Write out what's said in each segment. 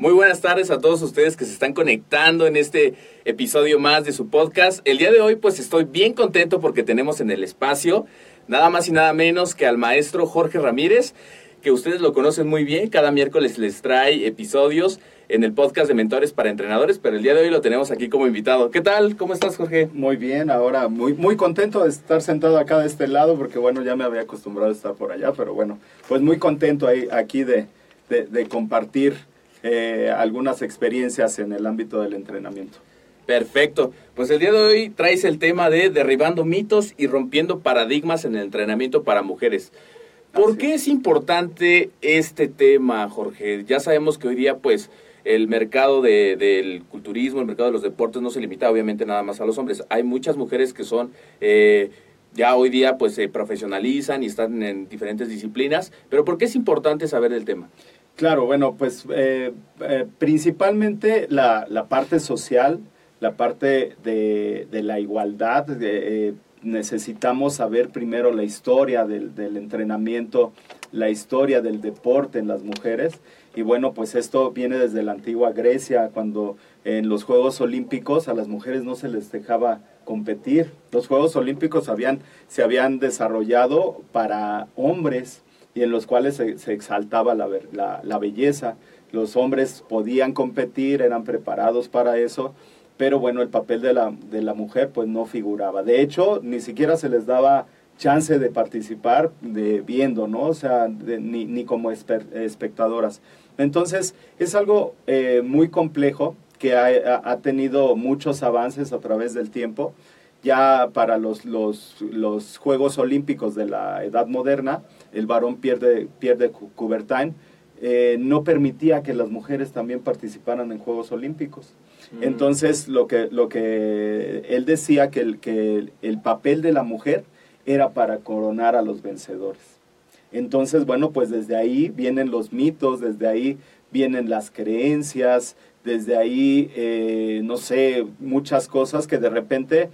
Muy buenas tardes a todos ustedes que se están conectando en este episodio más de su podcast. El día de hoy pues estoy bien contento porque tenemos en el espacio nada más y nada menos que al maestro Jorge Ramírez, que ustedes lo conocen muy bien. Cada miércoles les trae episodios en el podcast de Mentores para Entrenadores, pero el día de hoy lo tenemos aquí como invitado. ¿Qué tal? ¿Cómo estás, Jorge? Muy bien, ahora muy, muy contento de estar sentado acá de este lado, porque bueno, ya me había acostumbrado a estar por allá, pero bueno, pues muy contento ahí, aquí de, de, de compartir eh, algunas experiencias en el ámbito del entrenamiento. Perfecto. Pues el día de hoy traes el tema de derribando mitos y rompiendo paradigmas en el entrenamiento para mujeres. ¿Por Así qué es importante este tema, Jorge? Ya sabemos que hoy día, pues, el mercado de- del culturismo, el mercado de los deportes no se limita obviamente nada más a los hombres. Hay muchas mujeres que son, eh, ya hoy día, pues, se profesionalizan y están en diferentes disciplinas. Pero ¿por qué es importante saber del tema? Claro, bueno, pues eh, eh, principalmente la, la parte social, la parte de, de la igualdad. eh, necesitamos saber primero la historia del, del entrenamiento, la historia del deporte en las mujeres. Y bueno, pues esto viene desde la antigua Grecia, cuando en los Juegos Olímpicos a las mujeres no se les dejaba competir. Los Juegos Olímpicos habían, se habían desarrollado para hombres y en los cuales se, exaltaba la, la- la belleza. Los hombres podían competir, eran preparados para eso, pero bueno, el papel de la, de la mujer pues no figuraba. De hecho, ni siquiera se les daba chance de participar de viendo, ¿no? O sea, ni, ni como espectadoras. Entonces, es algo eh, muy complejo que ha- ha tenido muchos avances a través del tiempo. Ya para los, los, los Juegos Olímpicos de la Edad Moderna, el varón pierde, pierde Coubertin, eh, no permitía que las mujeres también participaran en Juegos Olímpicos. Entonces, lo que, lo que él decía que el, que el papel de la mujer era para coronar a los vencedores. Entonces, bueno, pues desde ahí vienen los mitos, desde ahí vienen las creencias, desde ahí, eh, no sé, muchas cosas que de repente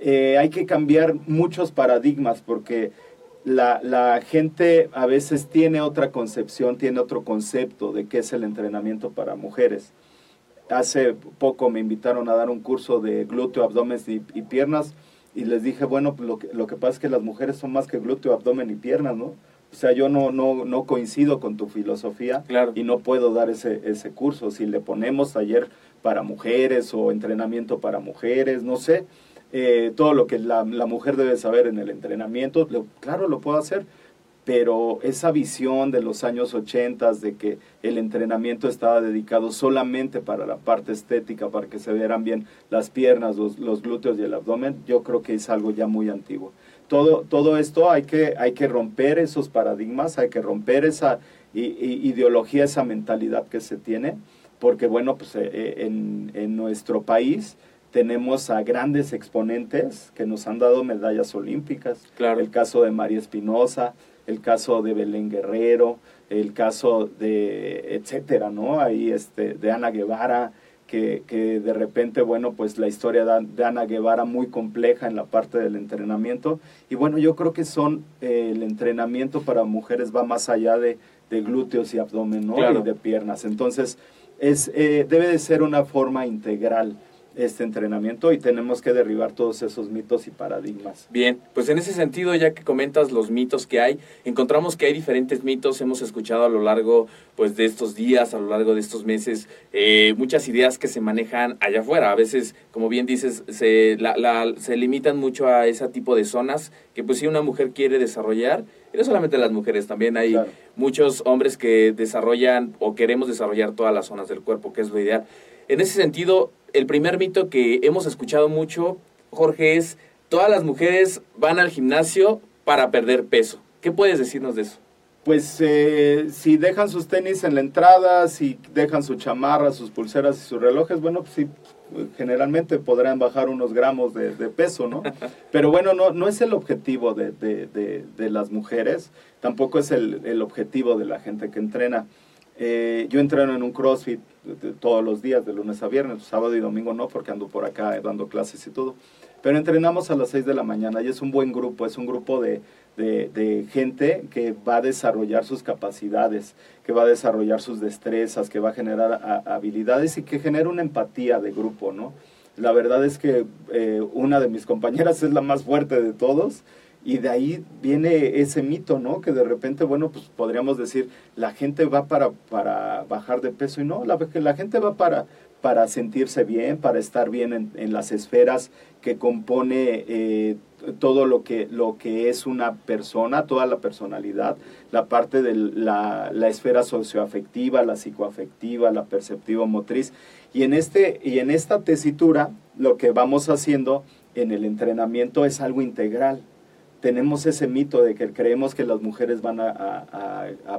eh, hay que cambiar muchos paradigmas porque la, la gente a veces tiene otra concepción, tiene otro concepto de qué es el entrenamiento para mujeres. Hace poco me invitaron a dar un curso de glúteo, abdomen y, y piernas y les dije, bueno, lo que, lo que pasa es que las mujeres son más que glúteo, abdomen y piernas, ¿no? O sea, yo no, no, no coincido con tu filosofía Claro. y no puedo dar ese, ese curso. Si le ponemos taller para mujeres o entrenamiento para mujeres, no sé, eh, todo lo que la, mujer debe saber en el entrenamiento, claro, lo puedo hacer, pero esa visión de los años 80 de que el entrenamiento estaba dedicado solamente para la parte estética, para que se vieran bien las piernas, los, glúteos y el abdomen, yo creo que es algo ya muy antiguo. Todo, todo esto hay que, hay que romper esos paradigmas, hay que romper esa i- ideología, esa mentalidad que se tiene porque bueno, pues eh, eh, en nuestro país tenemos a grandes exponentes que nos han dado medallas olímpicas. Claro. El caso de María Espinosa, el caso de Belén Guerrero, el caso de etcétera, ¿no? Ahí este de Ana Guevara, que, que de repente, bueno, pues la historia de, Ana Guevara muy compleja en la parte del entrenamiento. Y bueno, yo creo que son, eh, el entrenamiento para mujeres va más allá de, de glúteos y abdomen, ¿no? Claro. Y de piernas. Entonces, es, eh, debe de ser una forma integral este entrenamiento y tenemos que derribar todos esos mitos y paradigmas. Bien, pues en ese sentido, ya que comentas los mitos que hay, encontramos que hay diferentes mitos, hemos escuchado a lo largo pues, de estos días, a lo largo de estos meses, eh, muchas ideas que se manejan allá afuera. A veces, como bien dices, se, la, la- se limitan mucho a ese tipo de zonas que pues si una mujer quiere desarrollar, y no solamente las mujeres, también hay Claro. muchos hombres que desarrollan o queremos desarrollar todas las zonas del cuerpo, que es lo ideal. En ese sentido, el primer mito que hemos escuchado mucho, Jorge, es todas las mujeres van al gimnasio para perder peso. ¿Qué puedes decirnos de eso? Pues eh, si dejan sus tenis en la entrada, si dejan su chamarra, sus pulseras y sus relojes, bueno, pues sí, generalmente podrán bajar unos gramos de, de peso, ¿no? Pero bueno, no, no es el objetivo de, de- de- de las mujeres, tampoco es el, el objetivo de la gente que entrena. Eh, yo entreno en un CrossFit todos los días, de lunes a viernes, sábado y domingo no, porque ando por acá eh, dando clases y todo. Pero entrenamos a las 6 de la mañana y es un buen grupo, es un grupo de, de, gente que va a desarrollar sus capacidades, que va a desarrollar sus destrezas, que va a generar habilidades y que genera una empatía de grupo, ¿no? La verdad es que eh, una de mis compañeras es la más fuerte de todos y de ahí viene ese mito, ¿no? Que de repente, bueno, pues podríamos decir, la gente va para, para bajar de peso y no, la, la gente va para, para sentirse bien, para estar bien en, las esferas que compone eh, todo lo que, lo que es una persona, toda la personalidad, la parte de la, la esfera socioafectiva, la psicoafectiva, la perceptiva motriz. Y en, este, y en esta tesitura lo que vamos haciendo en el entrenamiento es algo integral. Tenemos ese mito de que creemos que las mujeres van a,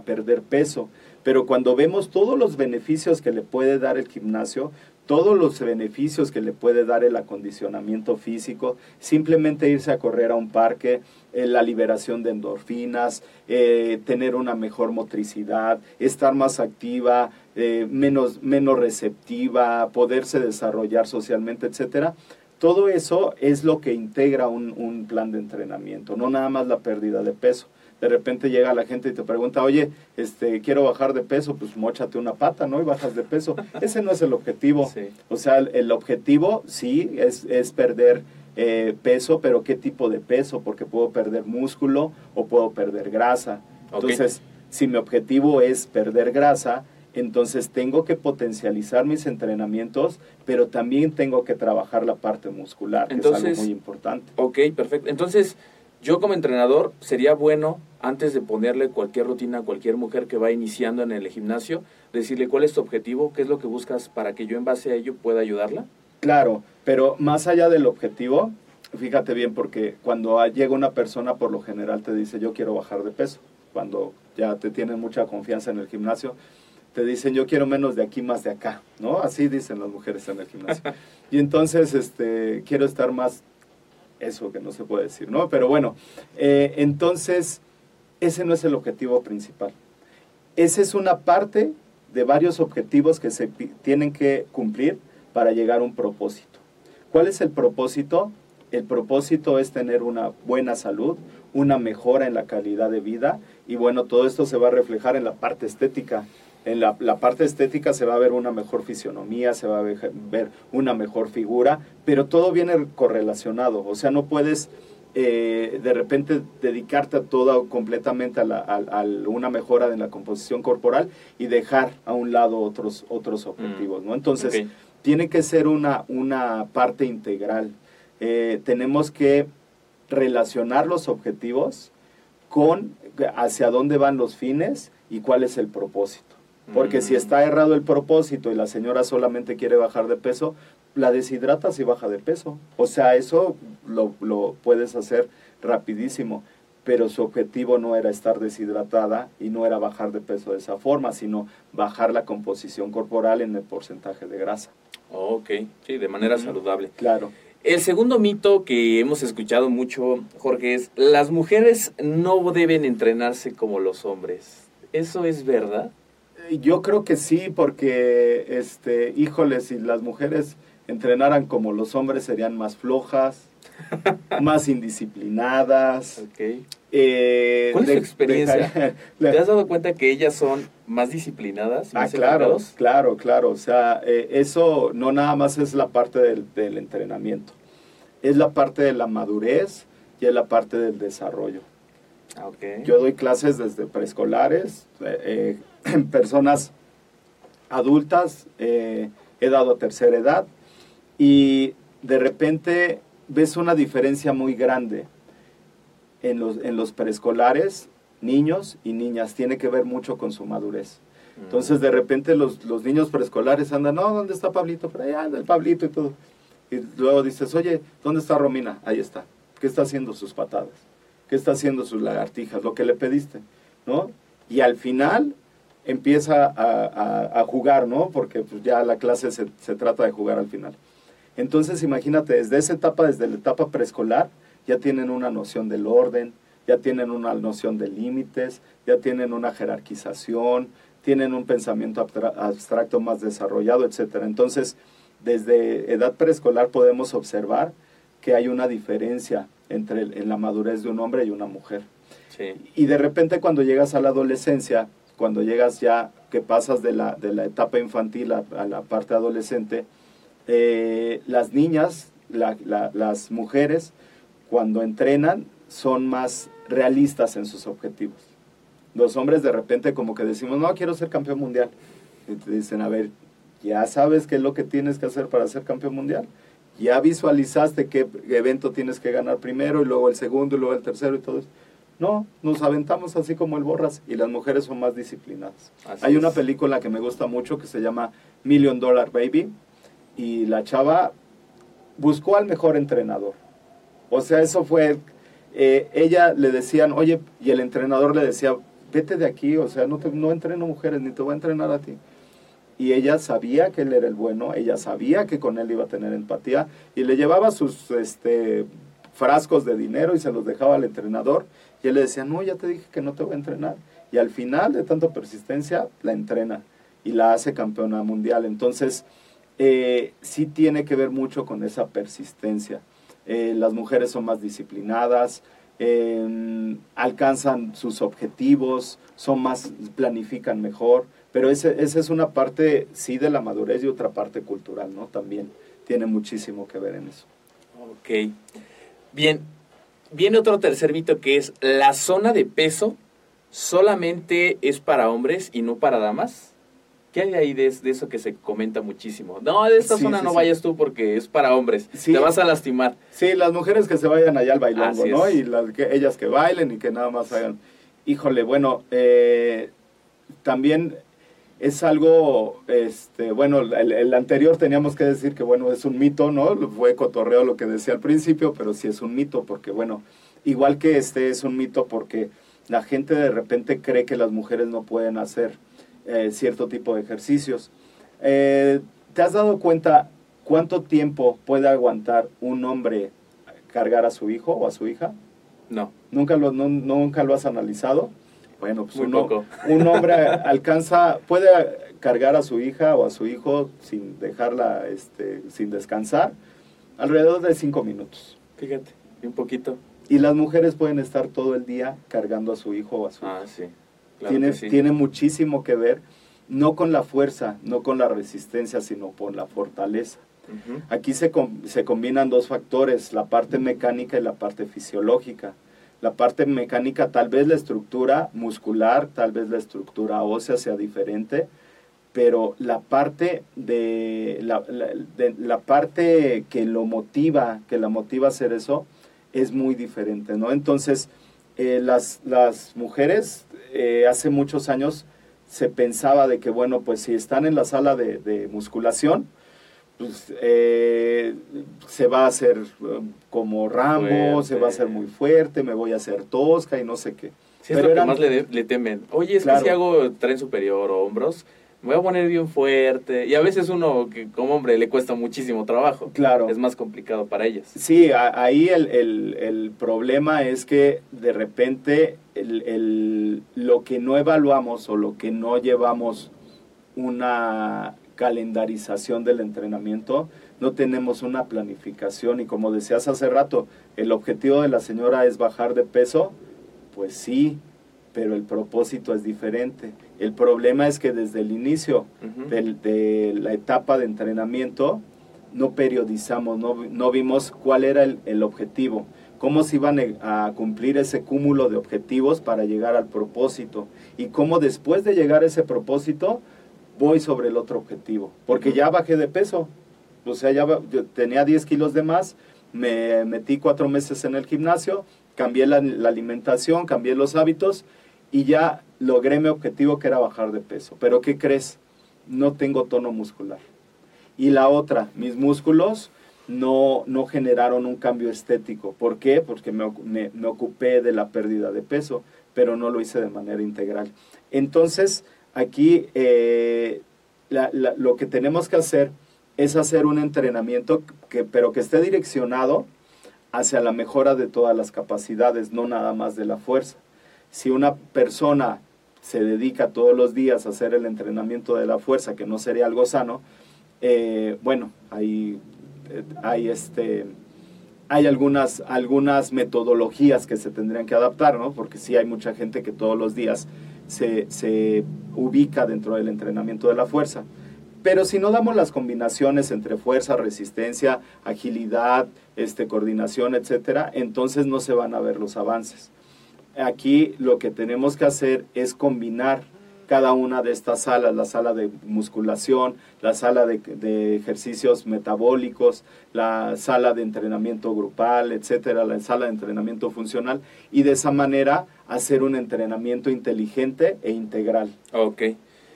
perder peso, pero cuando vemos todos los beneficios que le puede dar el gimnasio, todos los beneficios que le puede dar el acondicionamiento físico, simplemente irse a correr a un parque, eh, la liberación de endorfinas, eh, tener una mejor motricidad, estar más activa, eh, menos, menos receptiva, poderse desarrollar socialmente, etcétera. Todo eso es lo que integra un, un plan de entrenamiento, no nada más la pérdida de peso. De repente llega la gente y te pregunta, oye, este, quiero bajar de peso, pues mochate una pata, ¿no? Y bajas de peso. Ese no es el objetivo. Sí. O sea, el, el objetivo sí es, es perder eh, peso, pero ¿qué tipo de peso? Porque puedo perder músculo o puedo perder grasa. Entonces, si mi objetivo es perder grasa, entonces tengo que potencializar mis entrenamientos, pero también tengo que trabajar la parte muscular, que es algo muy importante. Ok, perfecto. Entonces, yo como entrenador, sería bueno, antes de ponerle cualquier rutina a cualquier mujer que va iniciando en el gimnasio, decirle cuál es tu objetivo, qué es lo que buscas para que yo en base a ello pueda ayudarla. Claro, pero más allá del objetivo, fíjate bien, porque cuando llega una persona, por lo general te dice, yo quiero bajar de peso. Cuando ya te tienen mucha confianza en el gimnasio, te dicen, yo quiero menos de aquí, más de acá, ¿no? Así dicen las mujeres en el gimnasio. Y entonces, este, quiero estar más, eso que no se puede decir, ¿no? Pero bueno, eh, entonces, ese no es el objetivo principal. Esa es una parte de varios objetivos que se tienen que cumplir para llegar a un propósito. ¿Cuál es el propósito? El propósito es tener una buena salud, una mejora en la calidad de vida y bueno, todo esto se va a reflejar en la parte estética. En la, la parte estética se va a ver una mejor fisionomía, se va a ver, una mejor figura, pero todo viene correlacionado. O sea, no puedes eh, de repente dedicarte a todo completamente a, la- a- a una mejora en la composición corporal y dejar a un lado otros, otros objetivos, ¿no? Entonces, tiene que ser una, una parte integral. Eh, tenemos que relacionar los objetivos con hacia dónde van los fines y cuál es el propósito. Porque si está errado el propósito y la señora solamente quiere bajar de peso, la deshidratas y baja de peso. O sea, eso lo, lo puedes hacer rapidísimo. pero su objetivo no era estar deshidratada y no era bajar de peso de esa forma, sino bajar la composición corporal en el porcentaje de grasa. Ok, sí, de manera saludable. Claro. El segundo mito que hemos escuchado mucho, Jorge, es las mujeres no deben entrenarse como los hombres. ¿Eso es verdad? Yo creo que sí, porque, este, híjole, si las mujeres entrenaran como los hombres serían más flojas, más indisciplinadas. Eh, ¿Cuál es tu experiencia? ¿Te has dado cuenta que ellas son más disciplinadas? Ah, más claro, enfocados? claro, claro. O sea, eh, eso no nada más es la parte del, del entrenamiento, es la parte de la madurez y es la parte del desarrollo. Ah. Yo doy clases desde preescolares, eh, eh, en personas adultas, eh, he dado a tercera edad y de repente ves una diferencia muy grande en los, en los preescolares, niños y niñas, tiene que ver mucho con su madurez. Mm. Entonces de repente los, los niños preescolares andan, no, ¿dónde está Pablito? Por allá anda el Pablito y todo. Y luego dices, oye, ¿dónde está Romina? Ahí está. ¿Qué está haciendo sus patadas? ¿Qué está haciendo sus lagartijas? Lo que le pediste, ¿no? Y al final empieza a, a- a jugar, ¿no? Porque pues, ya la clase se, se trata de jugar al final. Entonces imagínate, desde esa etapa, desde la etapa preescolar, ya tienen una noción del orden, ya tienen una noción de límites, ya tienen una jerarquización, tienen un pensamiento abstra- abstracto más desarrollado, etcétera. Entonces, desde edad preescolar podemos observar que hay una diferencia entre en la madurez de un hombre y una mujer. Sí. Y de repente cuando llegas a la adolescencia, cuando llegas ya, que pasas de la, de la etapa infantil a, la parte adolescente, eh, las niñas, la- la- las mujeres, cuando entrenan, son más realistas en sus objetivos. Los hombres de repente como que decimos, no, quiero ser campeón mundial. Y te dicen, a ver, ya sabes qué es lo que tienes que hacer para ser campeón mundial. Ya visualizaste qué evento tienes que ganar primero y luego el segundo y luego el tercero y todo eso. No, nos aventamos así como el borras y las mujeres son más disciplinadas. Así Hay una película que me gusta mucho que se llama Million Dollar Baby y la chava buscó al mejor entrenador. O sea, eso fue, eh, ella le decían, oye, y el entrenador le decía, vete de aquí, o sea, no, te, no entreno mujeres, ni te voy a entrenar a ti. Y ella sabía que él era el bueno, ella sabía que con él iba a tener empatía y le llevaba sus este, frascos de dinero y se los dejaba al entrenador y él le decía, no, ya te dije que no te voy a entrenar. Y al final de tanta persistencia, la entrena y la hace campeona mundial. Entonces, eh, sí tiene que ver mucho con esa persistencia. Eh, las mujeres son más disciplinadas, eh, alcanzan sus objetivos, son más, planifican mejor, pero ese, esa es una parte, sí, de la madurez y otra parte cultural, ¿no? También tiene muchísimo que ver en eso. Ok. Bien. Viene otro tercer mito que es la zona de peso solamente es para hombres y no para damas. ¿Qué hay ahí de, de eso que se comenta muchísimo? No, de esta Sí, zona sí, no sí. vayas tú porque es para hombres. Te vas a lastimar. Sí, las mujeres que se vayan allá al bailongo, ¿no? Y las que, ellas que bailen y que nada más hagan. Híjole, bueno, eh, también es algo, este, bueno, el, el anterior teníamos que decir que, bueno, es un mito, ¿no? Fue cotorreo lo que decía al principio, pero sí es un mito, porque, bueno, igual que este es un mito porque la gente de repente cree que las mujeres no pueden hacer eh, cierto tipo de ejercicios. Eh, ¿Te has dado cuenta cuánto tiempo puede aguantar un hombre cargar a su hijo o a su hija? No. ¿Nunca lo, no- nunca lo has analizado? Bueno, pues Muy uno- poco. un hombre alcanza, puede cargar a su hija o a su hijo sin dejarla, este, sin descansar, alrededor de cinco minutos. Fíjate, un poquito. Y las mujeres pueden estar todo el día cargando a su hijo o a su hija Ah, sí. Claro tiene, sí. tiene muchísimo que ver, no con la fuerza, no con la resistencia, sino con la fortaleza. Aquí se, com- se combinan dos factores, la parte mecánica y la parte fisiológica. La parte mecánica, tal vez la estructura muscular, tal vez la estructura ósea sea diferente, pero la parte de la, la- parte que lo motiva, que la motiva a hacer eso, es muy diferente, ¿no? Entonces, eh, las, las mujeres eh, hace muchos años se pensaba de que, bueno, pues si están en la sala de musculación, pues, eh, se va a hacer eh, como Rambo, se va a hacer muy fuerte, me voy a hacer tosca y no sé qué. Sí, es Pero lo eran- que más le, temen. Oye, es Claro. que si hago tren superior o hombros, me voy a poner bien fuerte. Y a veces uno, que como hombre, le cuesta muchísimo trabajo. Claro. Es más complicado para ellas. Sí, a- ahí el, el- el problema es que de repente el- lo que no evaluamos o lo que no llevamos una calendarización del entrenamiento, no tenemos una planificación y como decías hace rato, el objetivo de la señora es bajar de peso, pues sí, pero el propósito es diferente. El problema es que desde el inicio del- de la etapa de entrenamiento no periodizamos, no, no vimos cuál era el, el objetivo, cómo se iban e- a cumplir ese cúmulo de objetivos para llegar al propósito y cómo después de llegar a ese propósito voy sobre el otro objetivo, porque ya bajé de peso, o sea, ya tenía 10 kilos de más, me metí cuatro meses en el gimnasio, cambié la, alimentación, cambié los hábitos y ya logré mi objetivo que era bajar de peso. Pero ¿qué crees? No tengo tono muscular. Y la otra, mis músculos no, no generaron un cambio estético. ¿Por qué? Porque me, me- me ocupé de la pérdida de peso, pero no lo hice de manera integral. Entonces, aquí eh, lo que tenemos que hacer es hacer un entrenamiento, que, pero que esté direccionado hacia la mejora de todas las capacidades, no nada más de la fuerza. Si una persona se dedica todos los días a hacer el entrenamiento de la fuerza, que no sería algo sano, eh, bueno, hay, eh, hay, este, hay algunas, algunas metodologías que se tendrían que adaptar, ¿no? Porque sí hay mucha gente que todos los días se, ubica dentro del entrenamiento de la fuerza. Pero si no damos las combinaciones entre fuerza, resistencia, agilidad, este, coordinación, etcétera, entonces no se van a ver los avances. Aquí lo que tenemos que hacer es combinar cada una de estas salas, la sala de musculación, la sala de, de ejercicios metabólicos, la sala de entrenamiento grupal, etcétera, la sala de entrenamiento funcional, y de esa manera hacer un entrenamiento inteligente e integral. Ok.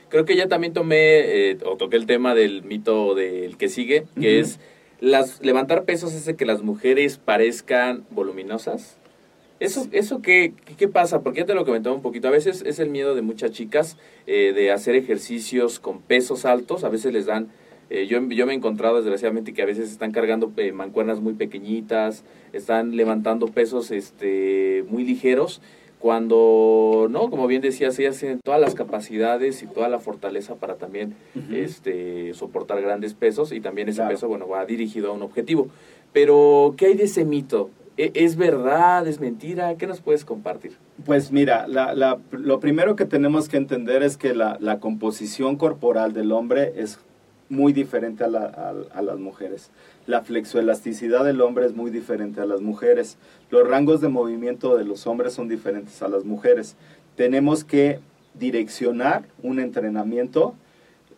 Creo que ya también tomé eh, o toqué el tema del mito del que sigue, que es las levantar pesos hace que las mujeres parezcan voluminosas. ¿Eso, eso qué, qué, pasa? Porque ya te lo comentaba un poquito. A veces es el miedo de muchas chicas eh, de hacer ejercicios con pesos altos. A veces les dan... eh, yo, yo me he encontrado desgraciadamente que a veces están cargando eh, mancuernas muy pequeñitas, están levantando pesos este, muy ligeros, cuando, no, como bien decías, ellas tienen todas las capacidades y toda la fortaleza para también este, soportar grandes pesos y también ese Claro. peso, bueno, va dirigido a un objetivo. Pero, ¿qué hay de ese mito? ¿E- ¿Es verdad? ¿Es mentira? ¿Qué nos puedes compartir? Pues mira, la- la- lo primero que tenemos que entender es que la, composición corporal del hombre es muy diferente a, la- a las mujeres. La flexoelasticidad del hombre es muy diferente a las mujeres. Los rangos de movimiento de los hombres son diferentes a las mujeres. Tenemos que direccionar un entrenamiento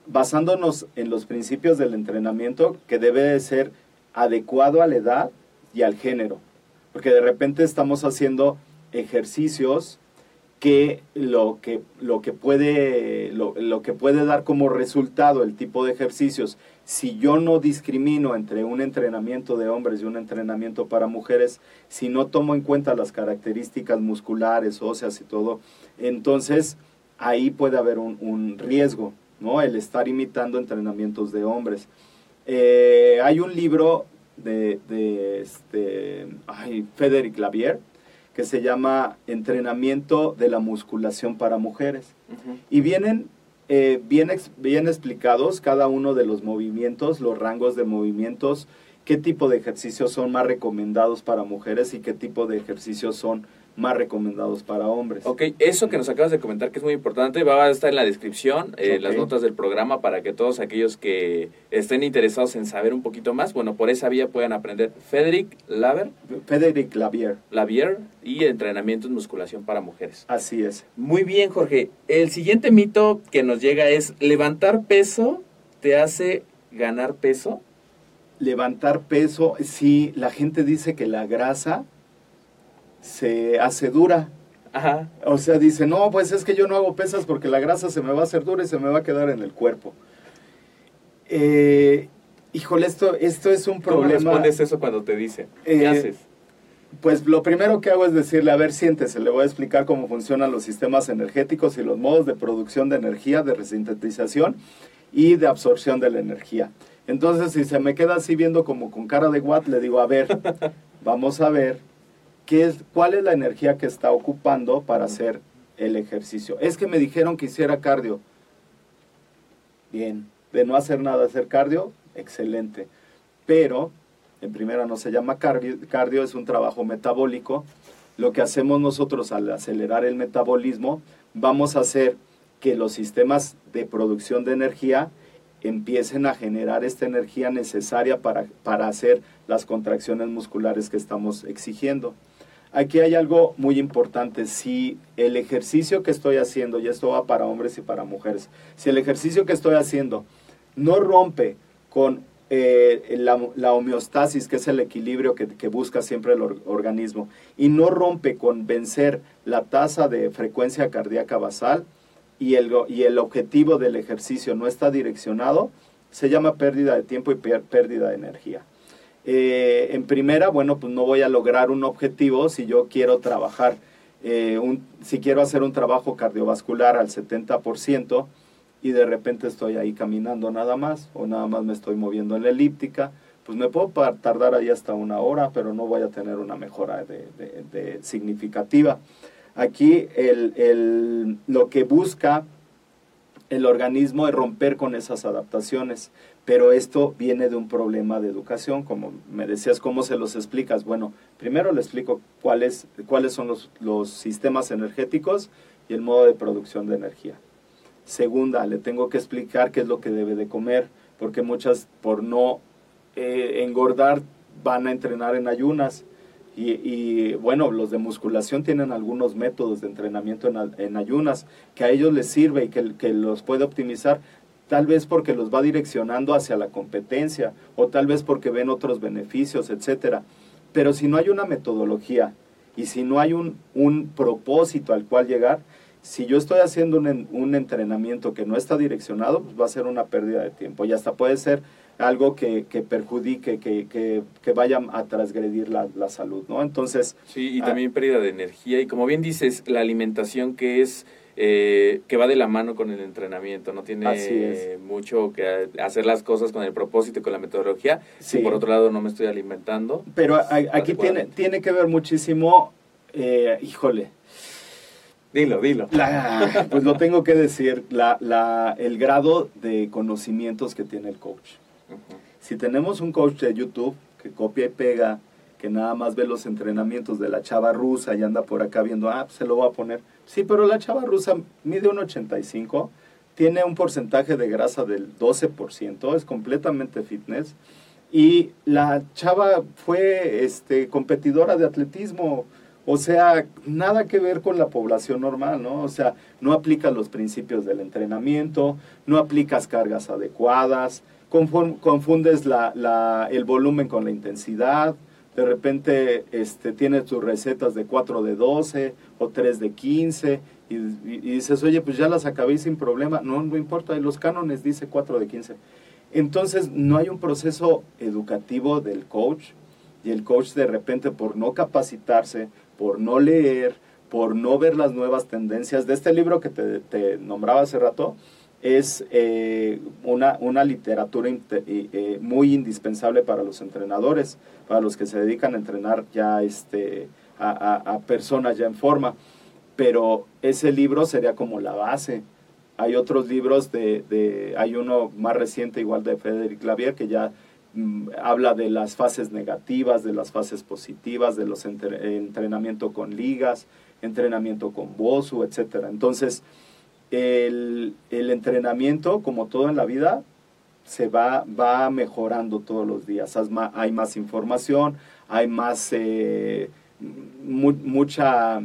basándonos en los principios del entrenamiento que debe de ser adecuado a la edad y al género. Porque de repente estamos haciendo ejercicios que lo que, lo que, puede, lo, que puede dar como resultado el tipo de ejercicios, si yo no discrimino entre un entrenamiento de hombres y un entrenamiento para mujeres, si no tomo en cuenta las características musculares, óseas y todo, entonces ahí puede haber un, un riesgo, ¿no? El estar imitando entrenamientos de hombres. Eh, hay un libro de, de este, ay, Lavier que se llama Entrenamiento de la musculación para mujeres. Y vienen eh, bien, bien explicados cada uno de los movimientos, los rangos de movimientos, qué tipo de ejercicios son más recomendados para mujeres y qué tipo de ejercicios son más recomendados para hombres. Ok, eso que nos acabas de comentar que es muy importante va a estar en la descripción, eh, las notas del programa para que todos aquellos que estén interesados en saber un poquito más, bueno, por esa vía puedan aprender Frederick Laver, Frederick Lavier, Lavier y entrenamiento en musculación para mujeres. así es. Muy bien, Jorge. El siguiente mito que nos llega es levantar peso te hace ganar peso. Levantar peso, sí, la gente dice que la grasa se hace dura. Ajá. O sea, dice, no, pues es que yo no hago pesas porque la grasa se me va a hacer dura y se me va a quedar en el cuerpo. Eh, Híjole, esto, esto es un ¿Cómo problema. respondes eso cuando te dicen? ¿Qué Eh, haces? Pues lo primero que hago es decirle, a ver, siéntese, le voy a explicar cómo funcionan los sistemas energéticos y los modos de producción de energía, de resintetización y de absorción de la energía. Entonces, si se me queda así viendo como con cara de watt, le digo, a ver, vamos a ver qué es, cuál es la energía que está ocupando para hacer el ejercicio. Es que me dijeron que hiciera cardio. Bien, de no hacer nada, hacer cardio, excelente. Pero, en primera no se llama cardio, cardio, es un trabajo metabólico. Lo que hacemos nosotros al acelerar el metabolismo, vamos a hacer que los sistemas de producción de energía empiecen a generar esta energía necesaria para, para hacer las contracciones musculares que estamos exigiendo. Aquí hay algo muy importante. Si el ejercicio que estoy haciendo, y esto va para hombres y para mujeres, si el ejercicio que estoy haciendo no rompe con eh, la, homeostasis, que es el equilibrio que, busca siempre el or- organismo, y no rompe con vencer la tasa de frecuencia cardíaca basal, y el, objetivo del ejercicio no está direccionado, se llama pérdida de tiempo y pér- pérdida de energía. Eh, en primera, bueno, pues no voy a lograr un objetivo si yo quiero trabajar, eh, si quiero hacer un trabajo cardiovascular al 70% y de repente estoy ahí caminando nada más o nada más me estoy moviendo en la elíptica, pues me puedo tardar ahí hasta una hora, pero no voy a tener una mejora de, significativa. Aquí lo que busca el organismo es romper con esas adaptaciones, pero esto viene de un problema de educación, como me decías, ¿cómo se los explicas? Bueno, primero le explico cuáles, cuáles son los, los sistemas energéticos y el modo de producción de energía. Segunda, le tengo que explicar qué es lo que debe de comer, porque muchas por no eh, engordar van a entrenar en ayunas. Y, bueno, los de musculación tienen algunos métodos de entrenamiento en, en ayunas que a ellos les sirve y que, que los puede optimizar, tal vez porque los va direccionando hacia la competencia o tal vez porque ven otros beneficios, etcétera. Pero si no hay una metodología y si no hay un, un propósito al cual llegar, si yo estoy haciendo un, un entrenamiento que no está direccionado, pues va a ser una pérdida de tiempo y hasta puede ser algo que, que perjudique, que, que, que vaya a transgredir la, la salud, ¿no? Entonces, Sí, y ah, también pérdida de energía. Y como bien dices, la alimentación que es eh, que va de la mano con el entrenamiento, no tiene mucho que hacer las cosas con el propósito y con la metodología. Sí. Si por otro lado no me estoy alimentando. pero a- aquí tiene, tiene que ver muchísimo, eh, híjole, Dilo, dilo. la- pues lo tengo que decir, la, la, el grado de conocimientos que tiene el coach. Si tenemos un coach de YouTube que copia y pega, que nada más ve los entrenamientos de la chava rusa y anda por acá viendo, ah, pues se lo voy a poner. Sí, pero la chava rusa mide un 85, tiene un porcentaje de grasa del 12%, es completamente fitness. Y la chava fue este, competidora de atletismo, o sea, nada que ver con la población normal, ¿no? O sea, no aplicas los principios del entrenamiento, no aplicas cargas adecuadas, confun- confundes la, la- el volumen con la intensidad, de repente este, tienes tus recetas de 4 de 12 o 3 de 15 y, y- dices, oye, pues ya las acabé sin problema. No, no importa, los cánones dice 4 de 15. Entonces, no hay un proceso educativo del coach y el coach de repente por no capacitarse, por no leer, por no ver las nuevas tendencias de este libro que te, te nombraba hace rato, es eh, una, una literatura inte- y, eh, muy indispensable para los entrenadores, para los que se dedican a entrenar ya este, a, a- a personas ya en forma. Pero ese libro sería como la base. Hay otros libros de, de hay uno más reciente igual de Frederick Lavier que ya mm, habla de las fases negativas, de las fases positivas, de los entre- entrenamiento con ligas, entrenamiento con BOSU, etcétera. Entonces, el, el entrenamiento, como todo en la vida, se va, va mejorando todos los días. Hay más información, hay más, eh, mu- mucha,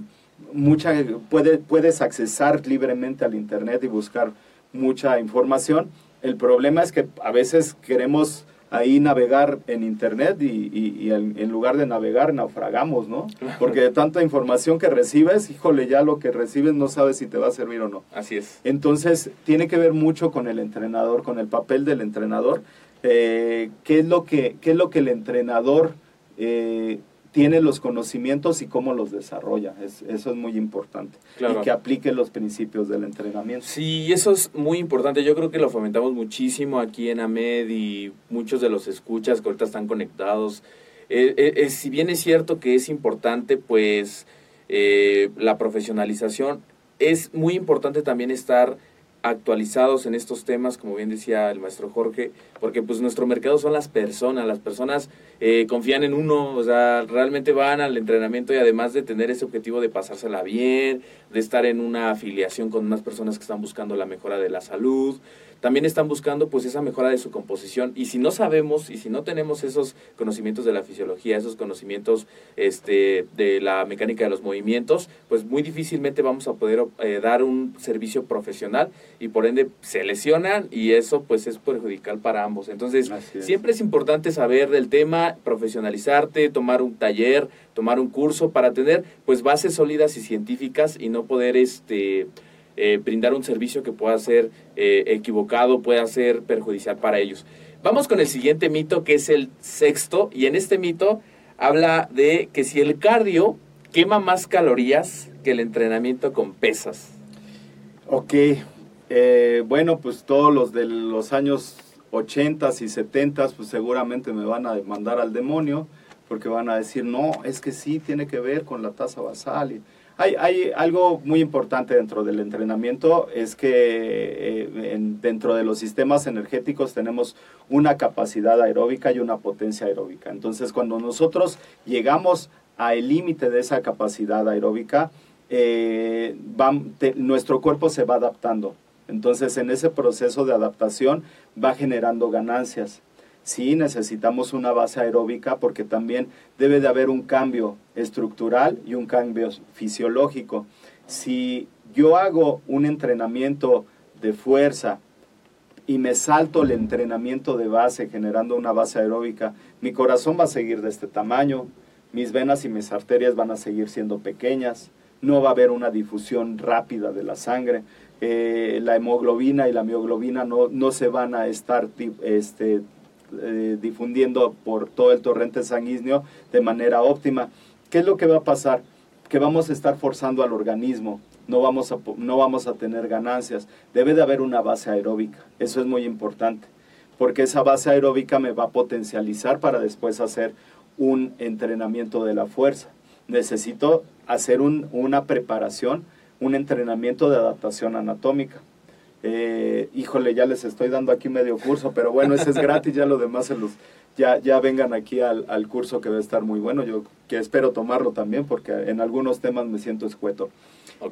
mucha, puede, puedes accesar libremente al Internet y buscar mucha información. El problema es que a veces queremos ahí navegar en Internet y, y- y en, en lugar de navegar naufragamos, ¿no? Porque de tanta información que recibes, híjole, ya lo que recibes no sabes si te va a servir o no. Así es. Entonces, tiene que ver mucho con el entrenador, con el papel del entrenador. eh, qué, es lo que, qué es lo que el entrenador eh, tiene los conocimientos y cómo los desarrolla. Es- eso es muy importante. Claro. Y que aplique los principios del entrenamiento. Sí, eso es muy importante. Yo creo que lo fomentamos muchísimo aquí en AMED y muchos de los escuchas que ahorita están conectados. Eh, eh, eh, si bien es cierto que es importante, pues eh, la profesionalización, es muy importante también estar actualizados en estos temas, como bien decía el maestro Jorge, porque pues nuestro mercado son las personas, las personas eh, confían en uno, o sea, realmente van al entrenamiento y además de tener ese objetivo de pasársela bien, de estar en una afiliación con unas personas que están buscando la mejora de la salud, también están buscando pues esa mejora de su composición y si no sabemos y si no tenemos esos conocimientos de la fisiología, esos conocimientos este, de la mecánica de los movimientos, pues muy difícilmente vamos a poder eh, dar un servicio profesional y por ende se lesionan y eso pues es perjudicial para ambos. Entonces es. siempre es importante saber del tema, profesionalizarte, tomar un taller, tomar un curso para tener pues bases sólidas y científicas y no poder este eh, brindar un servicio que pueda ser eh, equivocado, pueda ser perjudicial para ellos. Vamos con el siguiente mito que es el sexto y en este mito habla de que si el cardio quema más calorías que el entrenamiento con pesas. Ok, eh, bueno, pues todos los de los años 80 y 70 pues seguramente me van a mandar al demonio porque van a decir, no, es que sí tiene que ver con la tasa basal. Y hay, hay algo muy importante dentro del entrenamiento, es que eh, en- dentro de los sistemas energéticos tenemos una capacidad aeróbica y una potencia aeróbica. Entonces, cuando nosotros llegamos al límite de esa capacidad aeróbica, eh, nuestro cuerpo se va adaptando. Entonces, en ese proceso de adaptación va generando ganancias. Sí, necesitamos una base aeróbica porque también debe de haber un cambio estructural y un cambio fisiológico. Si yo hago un entrenamiento de fuerza y me salto el entrenamiento de base generando una base aeróbica, mi corazón va a seguir de este tamaño, mis venas y mis arterias van a seguir siendo pequeñas, no va a haber una difusión rápida de la sangre, eh, la hemoglobina y la mioglobina no, no se van a estar este, eh, difundiendo por todo el torrente sanguíneo de manera óptima. ¿Qué es lo que va a pasar? Que vamos a estar forzando al organismo, no vamos a, no vamos a tener ganancias. Debe de haber una base aeróbica, eso es muy importante, porque esa base aeróbica me va a potencializar para después hacer un entrenamiento de la fuerza. Necesito hacer un- una preparación, un entrenamiento de adaptación anatómica. Eh, híjole, ya les estoy dando aquí medio curso, pero bueno, ese es gratis, ya lo demás se los, ya, ya vengan aquí al, al curso que va a estar muy bueno. Yo que espero tomarlo también porque en algunos temas me siento escueto.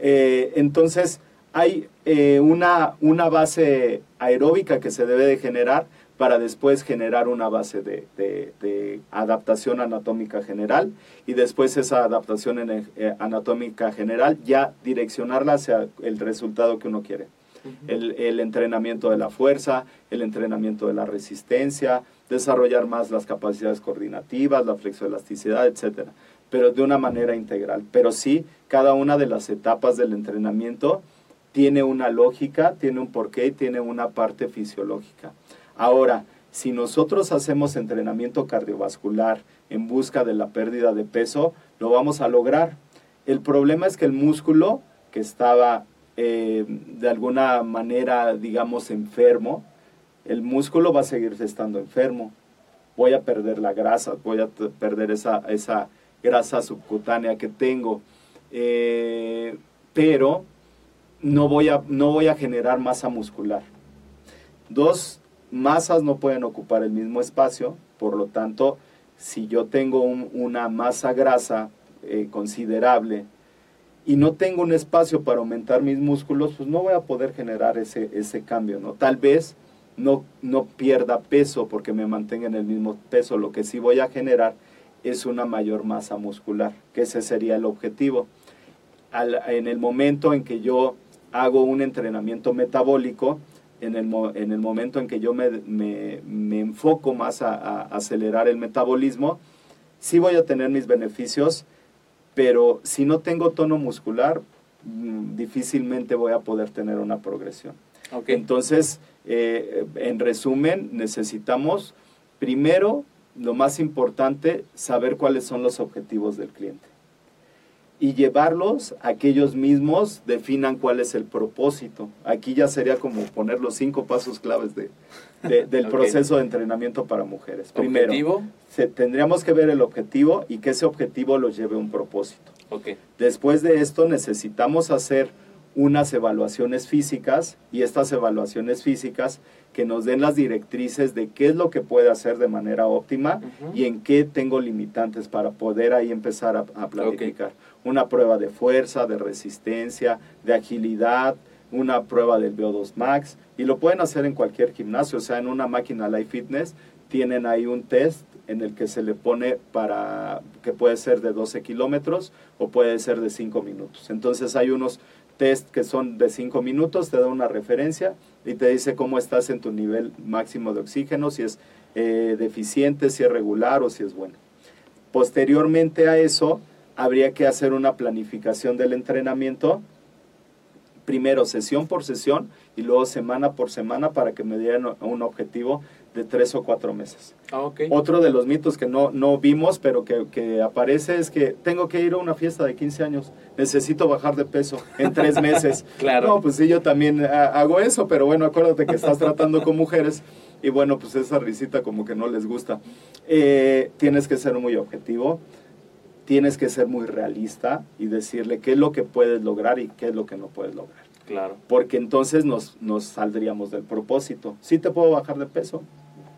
Eh, entonces, hay eh, una, una base aeróbica que se debe de generar para después generar una base de, de- de adaptación anatómica general y después esa adaptación en- eh, anatómica general ya direccionarla hacia el resultado que uno quiere. El, entrenamiento de la fuerza, el entrenamiento de la resistencia, desarrollar más las capacidades coordinativas, la flexoelasticidad, etcétera, pero de una manera integral. Pero sí, cada una de las etapas del entrenamiento tiene una lógica, tiene un porqué y tiene una parte fisiológica. Ahora, si nosotros hacemos entrenamiento cardiovascular en busca de la pérdida de peso, lo vamos a lograr. El problema es que el músculo que estaba eh, de alguna manera, digamos, enfermo, el músculo va a seguir estando enfermo. Voy a perder la grasa, voy a perder esa, esa grasa subcutánea que tengo. Eh, pero no voy, a, no voy a generar masa muscular. Dos masas no pueden ocupar el mismo espacio, por lo tanto, si yo tengo un- una masa grasa eh, considerable y no tengo un espacio para aumentar mis músculos, pues no voy a poder generar ese, ese cambio, ¿no? Tal vez no, no pierda peso porque me mantenga en el mismo peso, lo que sí voy a generar es una mayor masa muscular, que ese sería el objetivo. Al- en el momento en que yo hago un entrenamiento metabólico, en el, en el momento en que yo me, me- me enfoco más a, a acelerar el metabolismo, sí voy a tener mis beneficios, pero si no tengo tono muscular, mm, difícilmente voy a poder tener una progresión. Entonces, Eh, en resumen, necesitamos primero, lo más importante, saber cuáles son los objetivos del cliente y llevarlos a que ellos mismos definan cuál es el propósito. Aquí ya sería como poner los cinco pasos claves de, de- del proceso de entrenamiento para mujeres. Primero, Objetivo. se- tendríamos que ver el objetivo y que ese objetivo los lleve a un propósito. Después de esto necesitamos hacer unas evaluaciones físicas y estas evaluaciones físicas que nos den las directrices de qué es lo que puede hacer de manera óptima y en qué tengo limitantes para poder ahí empezar a, a planificar. Una prueba de fuerza, de resistencia, de agilidad, una prueba del VO2 Max y lo pueden hacer en cualquier gimnasio, o sea, en una máquina Life Fitness tienen ahí un test en el que se le pone para que puede ser de 12 kilómetros o puede ser de 5 minutos. Entonces hay unos test que son de 5 minutos, te da una referencia y te dice cómo estás en tu nivel máximo de oxígeno, si es eh, deficiente, si es regular o si es bueno. Posteriormente a eso, habría que hacer una planificación del entrenamiento, primero sesión por sesión y luego semana por semana para que me dieran un objetivo de tres o cuatro meses. Ah. Otro de los mitos que no, no vimos, pero que, que aparece es que tengo que ir a una fiesta de 15 años, necesito bajar de peso en tres meses. Claro. No, pues sí, yo también ah, hago eso, pero bueno, acuérdate que estás tratando con mujeres y bueno, pues esa risita como que no les gusta. Eh, tienes que ser muy objetivo, tienes que ser muy realista y decirle qué es lo que puedes lograr y qué es lo que no puedes lograr Claro. porque entonces nos, nos saldríamos del propósito. Sí te puedo bajar de peso,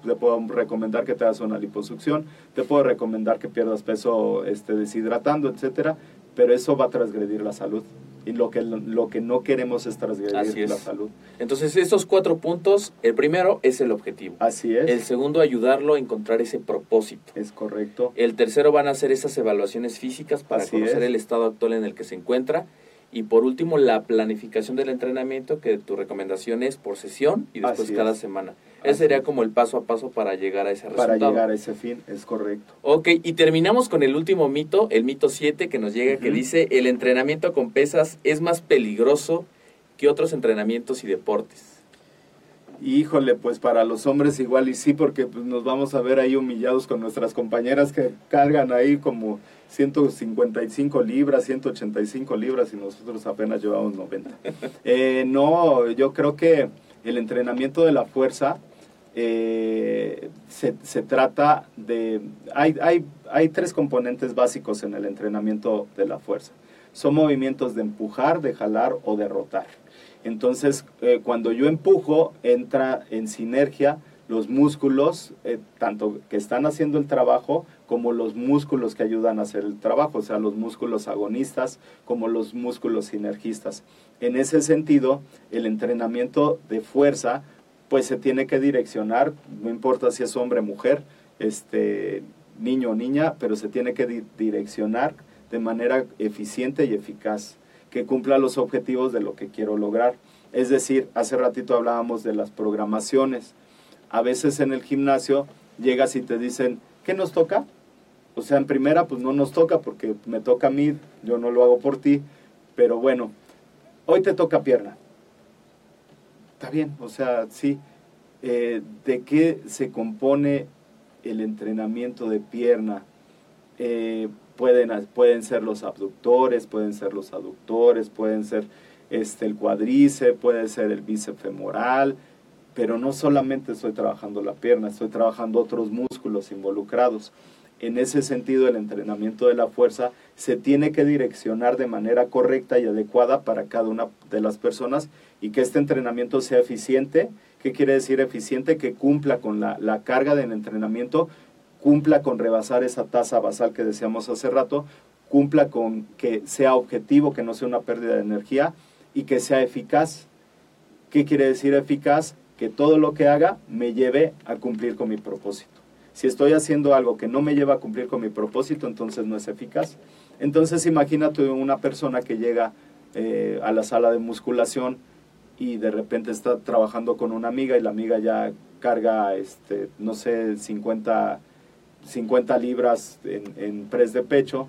te puedo recomendar que te hagas una liposucción, te puedo recomendar que pierdas peso este, deshidratando, etcétera, pero eso va a transgredir la salud. Y lo que, lo que no queremos es transgredir Así es. la salud. Entonces, estos cuatro puntos, el primero es el objetivo. Así es. El segundo, ayudarlo a encontrar ese propósito. Es correcto. El tercero van a ser esas evaluaciones físicas para Así conocer es. el estado actual en el que se encuentra. Y por último, la planificación del entrenamiento, que tu recomendación es por sesión y después Así cada es. semana. Así Ese sería es. como el paso a paso para llegar a ese Para resultado. llegar a ese fin, es correcto. Ok, y terminamos con el último mito, el mito 7 que nos llega, que dice, el entrenamiento con pesas es más peligroso que otros entrenamientos y deportes. Híjole, pues para los hombres igual y sí, porque pues, nos vamos a ver ahí humillados con nuestras compañeras que cargan ahí como 155 libras, 185 libras y nosotros apenas llevamos 90. Eh, no, yo creo que el entrenamiento de la fuerza eh, se, se trata de... Hay, hay, hay tres componentes básicos en el entrenamiento de la fuerza. Son movimientos de empujar, de jalar o de rotar. Entonces, eh, cuando yo empujo, entra en sinergia los músculos, eh, tanto que están haciendo el trabajo, como los músculos que ayudan a hacer el trabajo, o sea, los músculos agonistas, como los músculos sinergistas. En ese sentido, el entrenamiento de fuerza, pues se tiene que direccionar, no importa si es hombre o mujer, este, niño o niña, pero se tiene que di- direccionar de manera eficiente y eficaz que cumpla los objetivos de lo que quiero lograr. Es decir, hace ratito hablábamos de las programaciones. A veces en el gimnasio llegas y te dicen, ¿qué nos toca? O sea, en primera, pues no nos toca porque me toca a mí, yo no lo hago por ti, pero bueno, hoy te toca pierna. Está bien, o sea, sí. Eh, ¿De qué se compone el entrenamiento de pierna? Eh, pueden, pueden ser los abductores, pueden ser los aductores, pueden ser este, el cuadríceps, puede ser el bíceps femoral, pero no solamente estoy trabajando la pierna, estoy trabajando otros músculos involucrados. En ese sentido, el entrenamiento de la fuerza se tiene que direccionar de manera correcta y adecuada para cada una de las personas y que este entrenamiento sea eficiente. ¿Qué quiere decir eficiente? Que cumpla con la, la carga del entrenamiento, cumpla con rebasar esa tasa basal que decíamos hace rato, cumpla con que sea objetivo, que no sea una pérdida de energía y que sea eficaz. ¿Qué quiere decir eficaz? Que todo lo que haga me lleve a cumplir con mi propósito. Si estoy haciendo algo que no me lleva a cumplir con mi propósito, entonces no es eficaz. Entonces imagínate una persona que llega eh, a la sala de musculación y de repente está trabajando con una amiga y la amiga ya carga, este, no sé, 50, 50 libras en, en press de pecho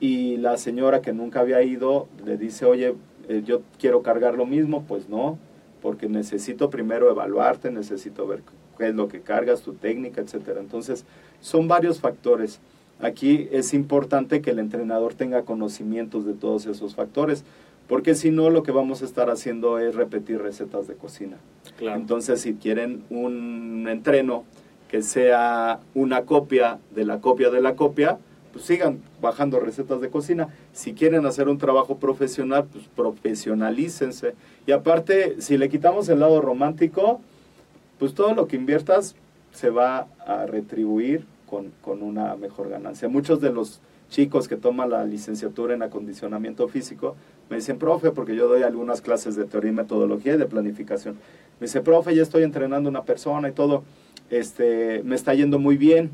y la señora que nunca había ido le dice, oye, eh, yo quiero cargar lo mismo, pues no, porque necesito primero evaluarte, necesito ver qué es lo que cargas, tu técnica, etcétera. Entonces, son varios factores. Aquí es importante que el entrenador tenga conocimientos de todos esos factores, porque si no, lo que vamos a estar haciendo es repetir recetas de cocina. Claro. Entonces, si quieren un entreno que sea una copia de la copia de la copia, pues sigan bajando recetas de cocina. Si quieren hacer un trabajo profesional, pues profesionalícense. Y aparte, si le quitamos el lado romántico, pues todo lo que inviertas se va a retribuir con, con una mejor ganancia. Muchos de los chicos que toman la licenciatura en acondicionamiento físico me dicen, profe, porque yo doy algunas clases de teoría y metodología y de planificación. Me dice, profe, ya estoy entrenando una persona y todo, este, me está yendo muy bien,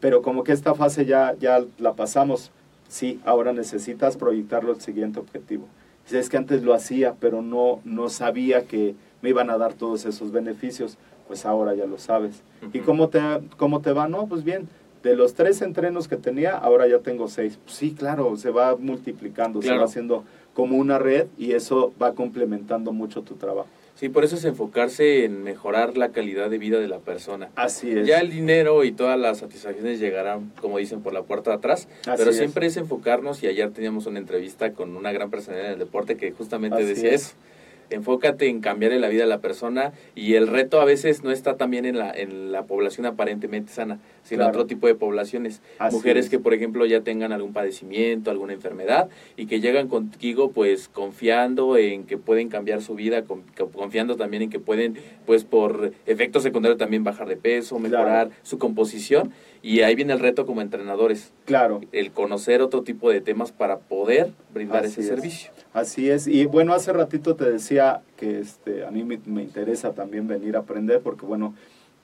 pero como que esta fase ya, ya la pasamos. Sí, ahora necesitas proyectarlo al siguiente objetivo. Es que antes lo hacía, pero no, no sabía que me iban a dar todos esos beneficios. Pues ahora ya lo sabes. ¿Y cómo te, cómo te va? No, pues bien. De los tres entrenos que tenía, ahora ya tengo seis. Pues sí, claro, se va multiplicando, se va haciendo como una red y eso va complementando mucho tu trabajo. Sí, por eso es enfocarse en mejorar la calidad de vida de la persona. Así es. Ya el dinero y todas las satisfacciones llegarán, como dicen, por la puerta de atrás, Así pero es. siempre es enfocarnos y ayer teníamos una entrevista con una gran personalidad en el deporte que justamente Así decía es. eso. Enfócate en cambiarle la vida a la persona y el reto a veces no está también en la, en la población aparentemente sana, sino Claro. otro tipo de poblaciones. Así Mujeres es. que, por ejemplo, ya tengan algún padecimiento, alguna enfermedad y que llegan contigo pues confiando en que pueden cambiar su vida, con- confiando también en que pueden pues por efectos secundarios también bajar de peso, mejorar su composición y ahí viene el reto como entrenadores, Claro. el conocer otro tipo de temas para poder brindar Así ese es. servicio. Así es, y bueno, hace ratito te decía que este, a mí me, me interesa también venir a aprender porque bueno,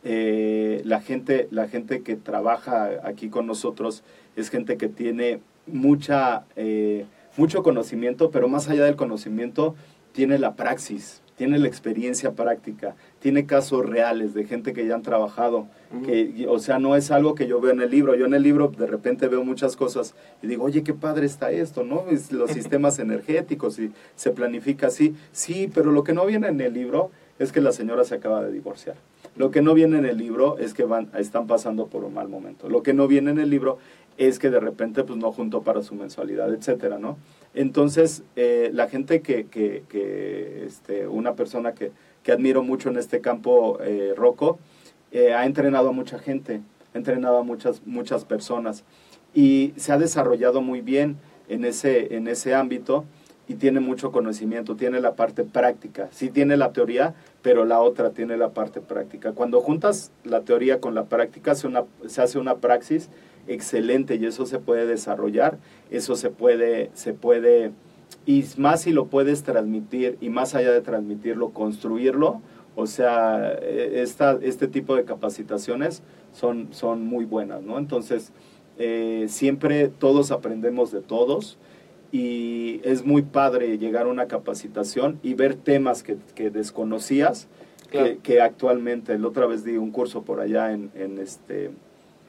eh, la, gente, la gente que trabaja aquí con nosotros es gente que tiene mucha, eh, mucho conocimiento, pero más allá del conocimiento tiene la praxis, tiene la experiencia práctica, tiene casos reales de gente que ya han trabajado, que, o sea, no es algo que yo veo en el libro. Yo en el libro de repente veo muchas cosas y digo, oye, qué padre está esto, ¿no? Los sistemas energéticos y se planifica así. Sí, pero lo que no viene en el libro es que la señora se acaba de divorciar. Lo que no viene en el libro es que van, están pasando por un mal momento. Lo que no viene en el libro es que de repente pues no juntó para su mensualidad, etcétera, ¿no? Entonces, eh, la gente que, que, que, este, una persona que, que admiro mucho en este campo, eh, eh, ha entrenado a mucha gente, ha entrenado a muchas, muchas personas y se ha desarrollado muy bien en ese, en ese ámbito y tiene mucho conocimiento, tiene la parte práctica, sí tiene la teoría, pero la otra tiene la parte práctica. Cuando juntas la teoría con la práctica, se, una, se hace una praxis excelente y eso se puede desarrollar, eso se puede, se puede, y más si lo puedes transmitir, y más allá de transmitirlo, construirlo, o sea, eh, esta, este tipo de capacitaciones son, son muy buenas, ¿no? Entonces, eh, siempre todos aprendemos de todos y es muy padre llegar a una capacitación y ver temas que, que desconocías, Claro. que, que actualmente, la otra vez di un curso por allá en, en, este,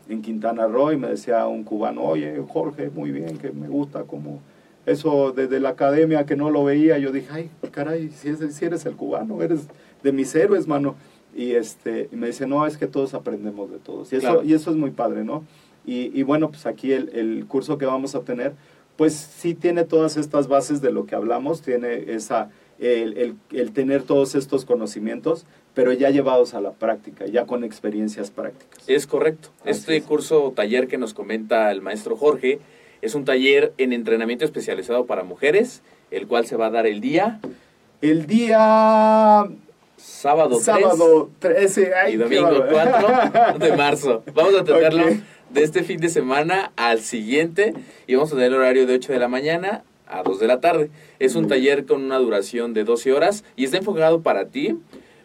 en Quintana Roo y me decía un cubano, oye Jorge, muy bien, que me gusta como eso desde la academia que no lo veía, yo dije, ay, caray, si, es, si eres el cubano, eres de mis héroes, mano. Y, este, y me dice, no, es que todos aprendemos de todos. Y eso, Claro. y eso es muy padre, ¿no? Y, y bueno, pues aquí el, el curso que vamos a tener, pues sí tiene todas estas bases de lo que hablamos, tiene esa, el, el, el tener todos estos conocimientos, pero ya llevados a la práctica, ya con experiencias prácticas. Es correcto. Así Este es. curso taller que nos comenta el maestro Jorge es un taller en entrenamiento especializado para mujeres, el cual se va a dar el día El día sábado 3 sábado 13 ay, y domingo bárbaro. 4 de marzo. Vamos a tenerlo de este fin de semana al siguiente y vamos a tener el horario de 8 de la mañana a 2 de la tarde. Es un taller con una duración de 12 horas y está enfocado para ti,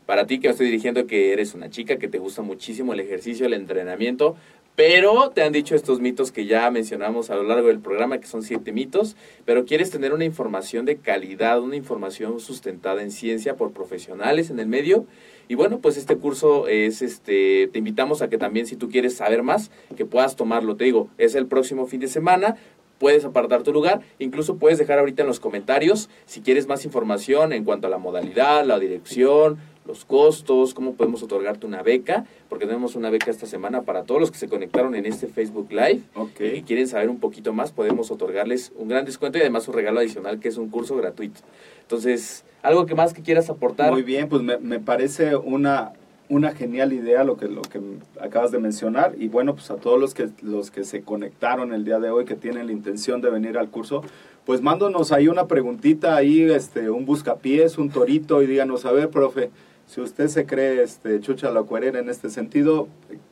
para ti que me estoy dirigiendo que eres una chica que te gusta muchísimo el ejercicio, el entrenamiento, pero te han dicho estos mitos que ya mencionamos a lo largo del programa, que son siete mitos, pero quieres tener una información de calidad, una información sustentada en ciencia por profesionales en el medio. Y bueno, pues este curso es, este, te invitamos a que también si tú quieres saber más, que puedas tomarlo. Te digo, es el próximo fin de semana. puedes apartar tu lugar. Incluso puedes dejar ahorita en los comentarios si quieres más información en cuanto a la modalidad, la dirección, los costos, cómo podemos otorgarte una beca, porque tenemos una beca esta semana para todos los que se conectaron en este Facebook Live Ok. y quieren saber un poquito más, podemos otorgarles un gran descuento y además un regalo adicional que es un curso gratuito. Entonces, algo que más que quieras aportar. Muy bien, pues me, me parece una, una genial idea lo que, lo que acabas de mencionar y bueno, pues a todos los que, los que se conectaron el día de hoy, que tienen la intención de venir al curso, pues mándonos ahí una preguntita, ahí este, un buscapiés, un torito y díganos, a ver, profe, si usted se cree este, chucha la cuerera en este sentido,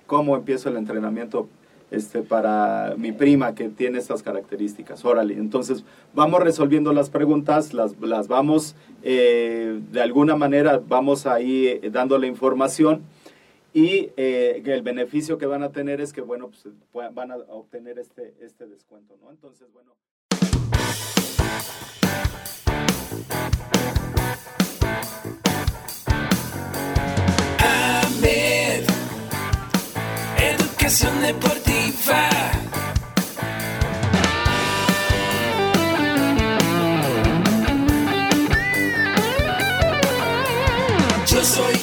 ¿cómo empiezo el entrenamiento este, para mi prima que tiene estas características. Órale, entonces vamos resolviendo las preguntas, las, las vamos, eh, de alguna manera, vamos ahí eh, dando la información y eh, el beneficio que van a tener es que, bueno, pues van a obtener este, este descuento, ¿no? Entonces, bueno. Educación Deportiva. Yo soy